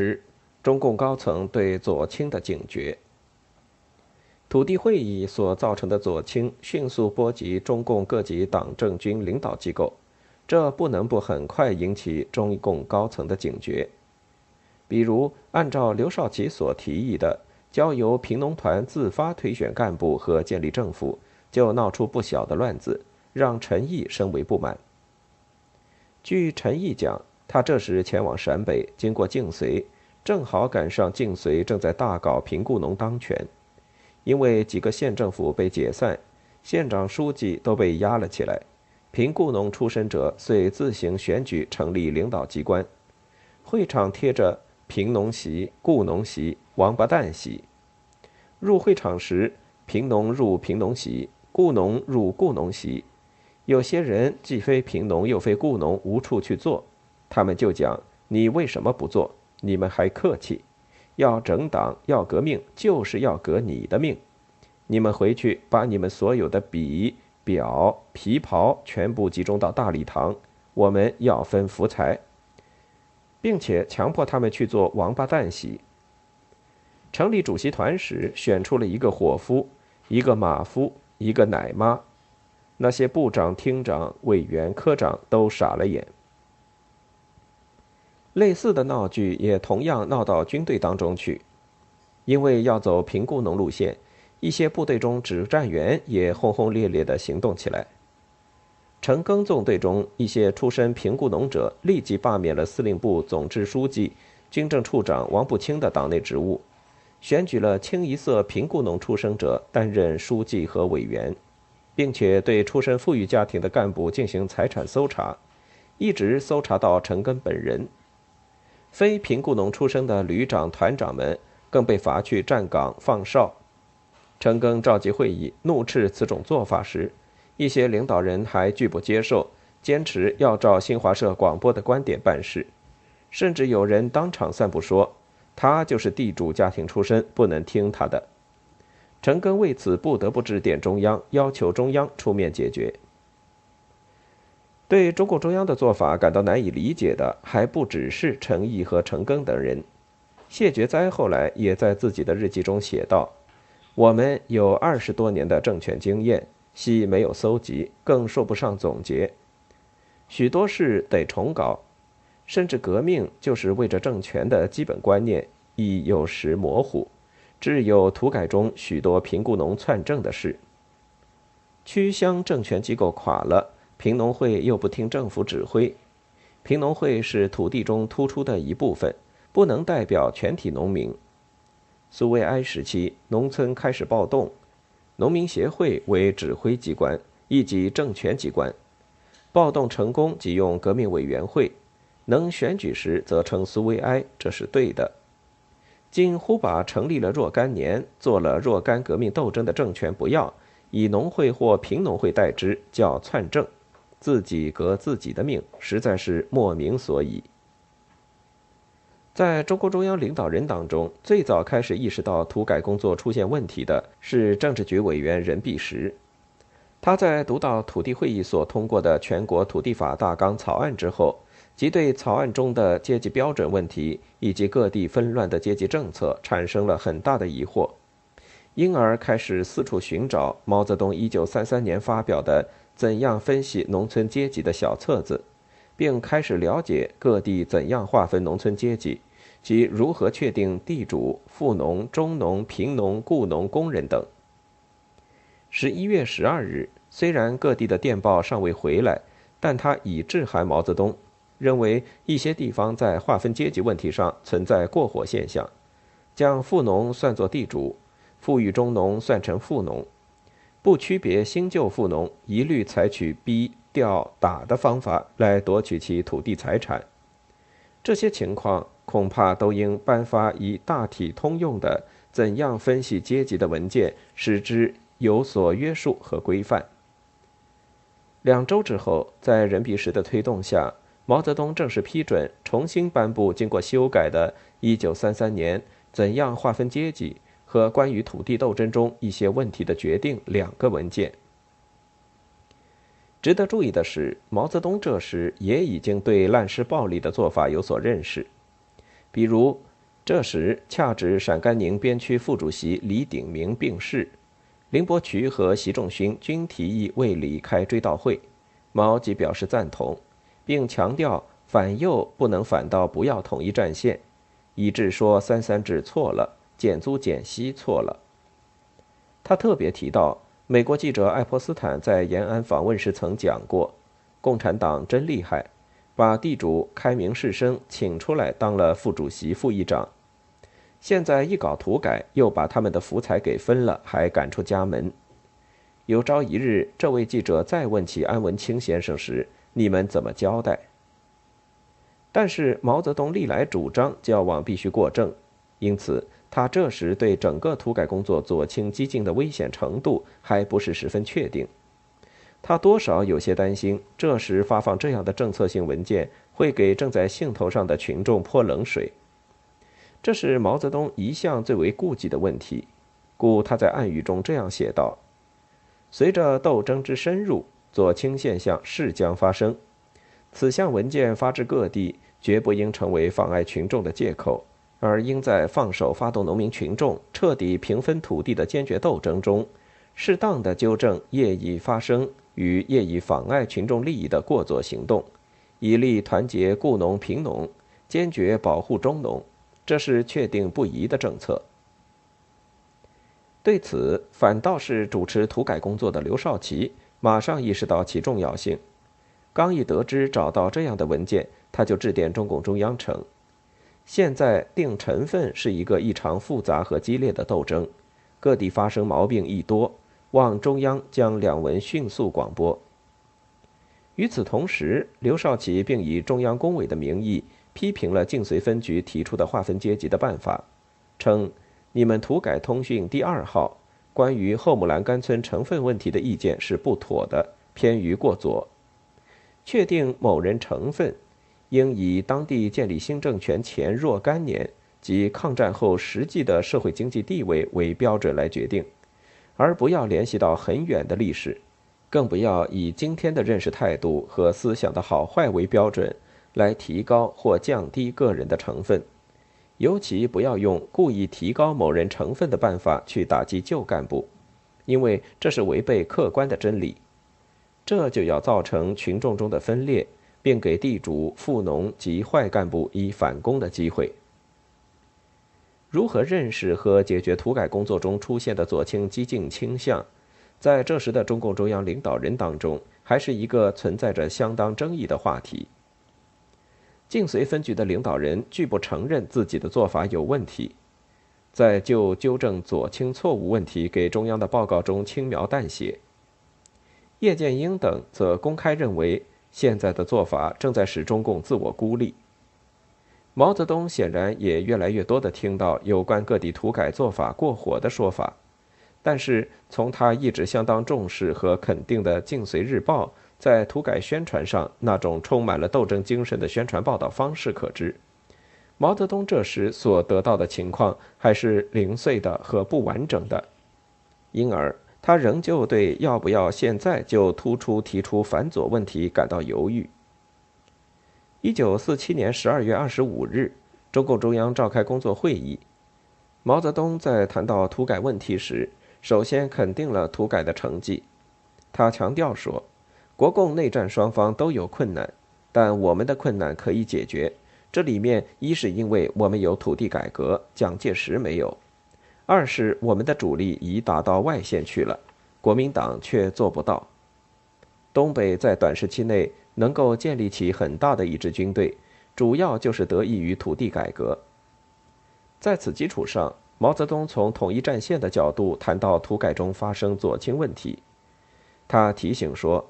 十，中共高层对左倾的警觉。土地会议所造成的左倾，迅速波及中共各级党政军领导机构，这不能不很快引起中共高层的警觉。比如，按照刘少奇所提议的，交由贫农团自发推选干部和建立政府，就闹出不小的乱子，让陈毅深为不满。据陈毅讲。他这时前往陕北，经过晋绥，正好赶上晋绥正在大搞贫雇农当权，因为几个县政府被解散，县长、书记都被压了起来，贫雇农出身者遂自行选举成立领导机关，会场贴着“贫农席、雇农席、王八蛋席”。入会场时，贫农入贫农席，雇农入雇农席，有些人既非贫农又非雇农，无处去坐。他们就讲：“你为什么不做？你们还客气？要整党，要革命，就是要革你的命。你们回去把你们所有的笔、表、皮袍全部集中到大礼堂，我们要分福财，并且强迫他们去做王八蛋席。成立主席团时，选出了一个伙夫，一个马夫，一个奶妈。那些部长、厅长、委员、科长都傻了眼。”类似的闹剧也同样闹到军队当中去，因为要走平雇农路线，一些部队中指战员也轰轰烈烈地行动起来。陈赓纵队中一些出身平雇农者立即罢免了司令部总支书记、军政处长王步青的党内职务，选举了清一色平雇农出身者担任书记和委员，并且对出身富裕家庭的干部进行财产搜查，一直搜查到陈赓本人。非贫雇农出身的旅长、团长们更被罚去站岗放哨。陈赓召集会议，怒斥此种做法时，一些领导人还拒不接受，坚持要照新华社广播的观点办事，甚至有人当场散布说他就是地主家庭出身，不能听他的。陈赓为此不得不致电中央，要求中央出面解决。对中共中央的做法感到难以理解的，还不只是陈毅和陈赓等人。谢觉哉后来也在自己的日记中写道：“我们有二十多年的政权经验，系没有搜集，更说不上总结。许多事得重搞，甚至革命就是为着政权的基本观念，亦有时模糊。只有土改中许多贫雇农篡政的事，区乡政权机构垮了。”贫农会又不听政府指挥，贫农会是土地中突出的一部分，不能代表全体农民。苏维埃时期，农村开始暴动，农民协会为指挥机关，亦即政权机关。暴动成功即用革命委员会，能选举时则称苏维埃，这是对的。今忽把成立了若干年、做了若干革命斗争的政权不要，以农会或贫农会代之，叫篡政。自己革自己的命，实在是莫名所以。在中国中央领导人当中，最早开始意识到土改工作出现问题的是政治局委员任弼时。他在读到土地会议所通过的全国土地法大纲草案之后，即对草案中的阶级标准问题以及各地纷乱的阶级政策产生了很大的疑惑，因而开始四处寻找毛泽东1933年发表的。怎样分析农村阶级的小册子，并开始了解各地怎样划分农村阶级，及如何确定地主、富农、中农、贫农、雇农、工人等。十一月十二日，虽然各地的电报尚未回来，但他已致函毛泽东，认为一些地方在划分阶级问题上存在过火现象，将富农算作地主，富裕中农算成富农。不区别新旧富农，一律采取逼、调、打的方法来夺取其土地财产。这些情况恐怕都应颁发一大体通用的怎样分析阶级的文件，使之有所约束和规范。两周之后，在任弼时的推动下，毛泽东正式批准重新颁布经过修改的《1933年怎样划分阶级》。和关于土地斗争中一些问题的决定两个文件。值得注意的是，毛泽东这时也已经对滥施暴力的做法有所认识，比如这时恰值陕甘宁边区副主席李鼎铭病逝，林伯渠和习仲勋均提议为李开追悼会，毛即表示赞同，并强调反右不能反到不要统一战线，以致说三三制错了，减租减息错了。他特别提到，美国记者爱泼斯坦在延安访问时曾讲过：“共产党真厉害，把地主开明士绅请出来当了副主席、副议长。现在一搞土改，又把他们的福彩给分了，还赶出家门。有朝一日，这位记者再问起安文清先生时，你们怎么交代？”但是毛泽东历来主张交往必须过正，因此。他这时对整个土改工作左倾激进的危险程度还不是十分确定，他多少有些担心，这时发放这样的政策性文件会给正在兴头上的群众泼冷水。这是毛泽东一向最为顾忌的问题，故他在暗语中这样写道：“随着斗争之深入，左倾现象势将发生，此项文件发至各地，绝不应成为妨碍群众的借口。”而应在放手发动农民群众彻底平分土地的坚决斗争中，适当的纠正业已发生与业已妨碍群众利益的过作行动，以力团结雇农贫农，坚决保护中农，这是确定不移的政策。对此，反倒是主持土改工作的刘少奇马上意识到其重要性。刚一得知找到这样的文件，他就致电中共中央称。现在定成分是一个异常复杂和激烈的斗争，各地发生毛病亦多，望中央将两文迅速广播。与此同时，刘少奇并以中央工委的名义批评了晋绥分局提出的划分阶级的办法，称：“你们土改通讯第二号关于后木兰干村成分问题的意见是不妥的，偏于过左，确定某人成分。”应以当地建立新政权前若干年及抗战后实际的社会经济地位为标准来决定，而不要联系到很远的历史，更不要以今天的认识态度和思想的好坏为标准来提高或降低个人的成分，尤其不要用故意提高某人成分的办法去打击旧干部，因为这是违背客观的真理，这就要造成群众中的分裂。并给地主、富农及坏干部以反攻的机会。如何认识和解决土改工作中出现的左倾激进倾向，在这时的中共中央领导人当中，还是一个存在着相当争议的话题。晋绥分局的领导人拒不承认自己的做法有问题，在就纠正左倾错误问题给中央的报告中轻描淡写。叶剑英等则公开认为。现在的做法正在使中共自我孤立。毛泽东显然也越来越多地听到有关各地土改做法过火的说法，但是从他一直相当重视和肯定的《晋绥日报》在土改宣传上那种充满了斗争精神的宣传报道方式可知，毛泽东这时所得到的情况还是零碎的和不完整的，因而。他仍旧对要不要现在就突出提出反左问题感到犹豫。一九四七年十二月二十五日，中共中央召开工作会议，毛泽东在谈到土改问题时，首先肯定了土改的成绩。他强调说：“国共内战双方都有困难，但我们的困难可以解决。这里面一是因为我们有土地改革，蒋介石没有。”二是我们的主力已打到外线去了，国民党却做不到。东北在短时期内能够建立起很大的一支军队，主要就是得益于土地改革。在此基础上，毛泽东从统一战线的角度谈到土改中发生左倾问题。他提醒说，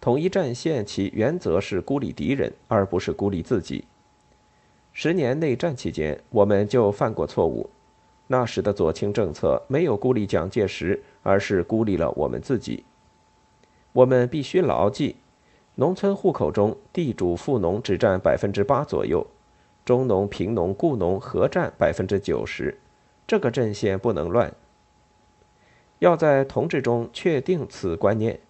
统一战线其原则是孤立敌人，而不是孤立自己。十年内战期间，我们就犯过错误。那时的左倾政策没有孤立蒋介石，而是孤立了我们自己。我们必须牢记，农村户口中地主富农只占百分之八左右，中农贫农雇农合占百分之九十，这个阵线不能乱。要在同志中确定此观念，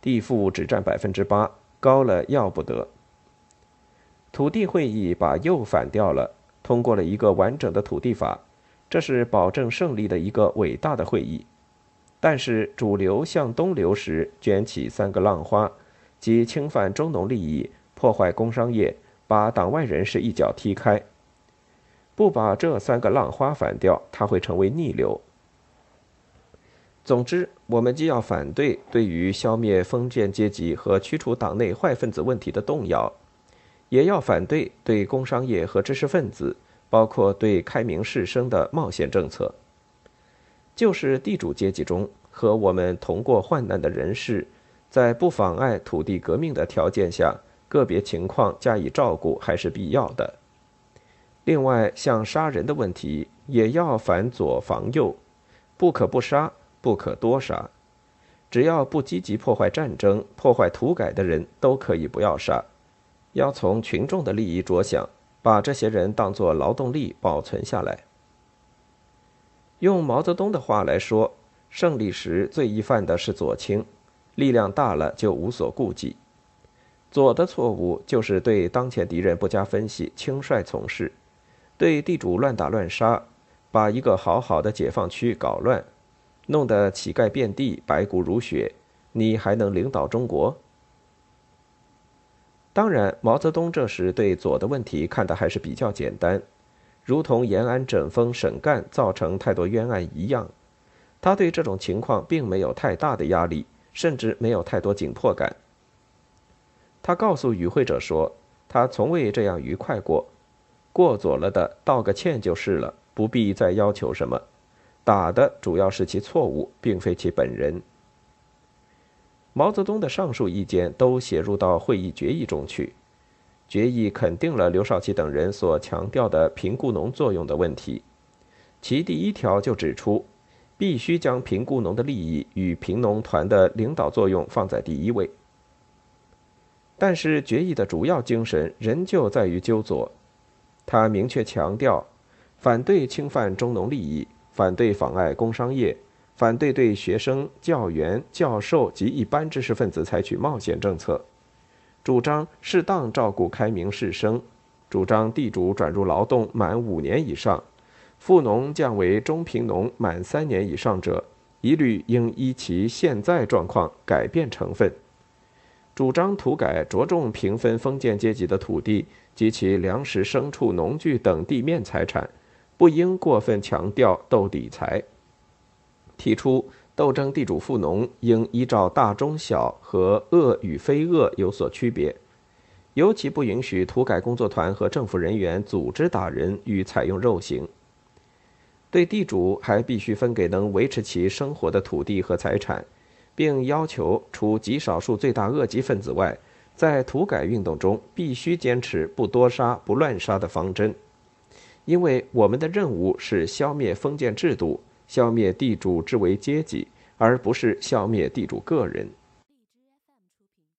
地富只占百分之八，高了要不得。土地会议把右反掉了。通过了一个完整的土地法，这是保证胜利的一个伟大的会议。但是主流向东流时，卷起三个浪花，即侵犯中农利益、破坏工商业、把党外人士一脚踢开。不把这三个浪花反掉，它会成为逆流。总之，我们既要反对对于消灭封建阶级和驱除党内坏分子问题的动摇，也要反对对工商业和知识分子，包括对开明士绅的冒险政策。就是地主阶级中和我们同过患难的人士，在不妨碍土地革命的条件下，个别情况加以照顾还是必要的。另外，像杀人的问题，也要反左防右，不可不杀，不可多杀。只要不积极破坏战争、破坏土改的人，都可以不要杀。要从群众的利益着想，把这些人当作劳动力保存下来。用毛泽东的话来说，胜利时最易犯的是左倾，力量大了就无所顾忌。左的错误就是对当前敌人不加分析，轻率从事。对地主乱打乱杀，把一个好好的解放区搞乱，弄得乞丐遍地、白骨如雪，你还能领导中国？当然，毛泽东这时对左的问题看得还是比较简单，如同延安整风沈干造成太多冤案一样，他对这种情况并没有太大的压力，甚至没有太多紧迫感。他告诉与会者说，他从未这样愉快过。过左了的，道个歉就是了，不必再要求什么。打的主要是其错误，并非其本人。毛泽东的上述意见都写入到会议决议中去，决议肯定了刘少奇等人所强调的贫雇农作用的问题。其第一条就指出，必须将贫雇农的利益与贫农团的领导作用放在第一位。但是决议的主要精神仍旧在于纠左。他明确强调，反对侵犯中农利益，反对妨碍工商业，反对对学生、教员、教授及一般知识分子采取冒险政策，主张适当照顾开明士绅，主张地主转入劳动满五年以上，富农降为中贫农满三年以上者，一律应依其现在状况改变成分。主张土改着重平分封建阶级的土地及其粮食、牲畜、农具等地面财产，不应过分强调斗底财。提出斗争地主富农应依照大中小和恶与非恶有所区别，尤其不允许土改工作团和政府人员组织打人与采用肉刑。对地主还必须分给能维持其生活的土地和财产。并要求，除极少数罪大恶极分子外，在土改运动中必须坚持不多杀、不乱杀的方针，因为我们的任务是消灭封建制度，消灭地主之为阶级，而不是消灭地主个人。